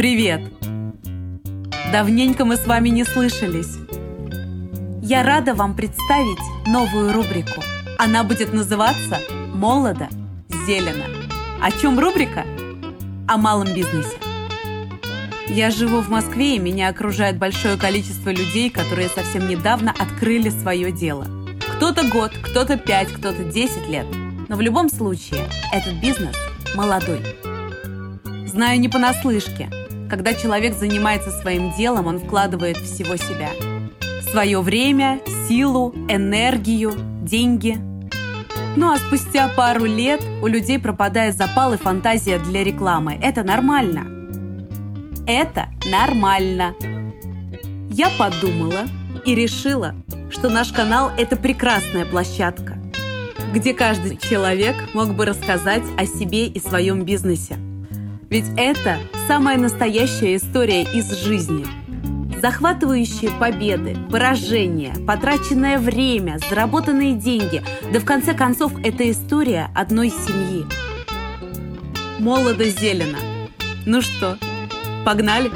Привет! Давненько мы с вами не слышались. Я рада вам представить новую рубрику. Она будет называться «Молодо, зелено». О чем рубрика? О малом бизнесе. Я живу в Москве, и меня окружает большое количество людей, которые совсем недавно открыли свое дело. Кто-то год, кто-то пять, кто-то десять лет. Но в любом случае, этот бизнес молодой. Знаю не понаслышке – когда человек занимается своим делом, он вкладывает всего себя. Свое время, силу, энергию, деньги. Ну а спустя пару лет у людей пропадает запал и фантазия для рекламы. Это нормально. Это нормально. Я подумала и решила, что наш канал – это прекрасная площадка, где каждый человек мог бы рассказать о себе и своем бизнесе. Ведь это самая настоящая история из жизни. Захватывающие победы, поражения, потраченное время, заработанные деньги. Да в конце концов, это история одной семьи. Молодо-зелено. Ну что, погнали?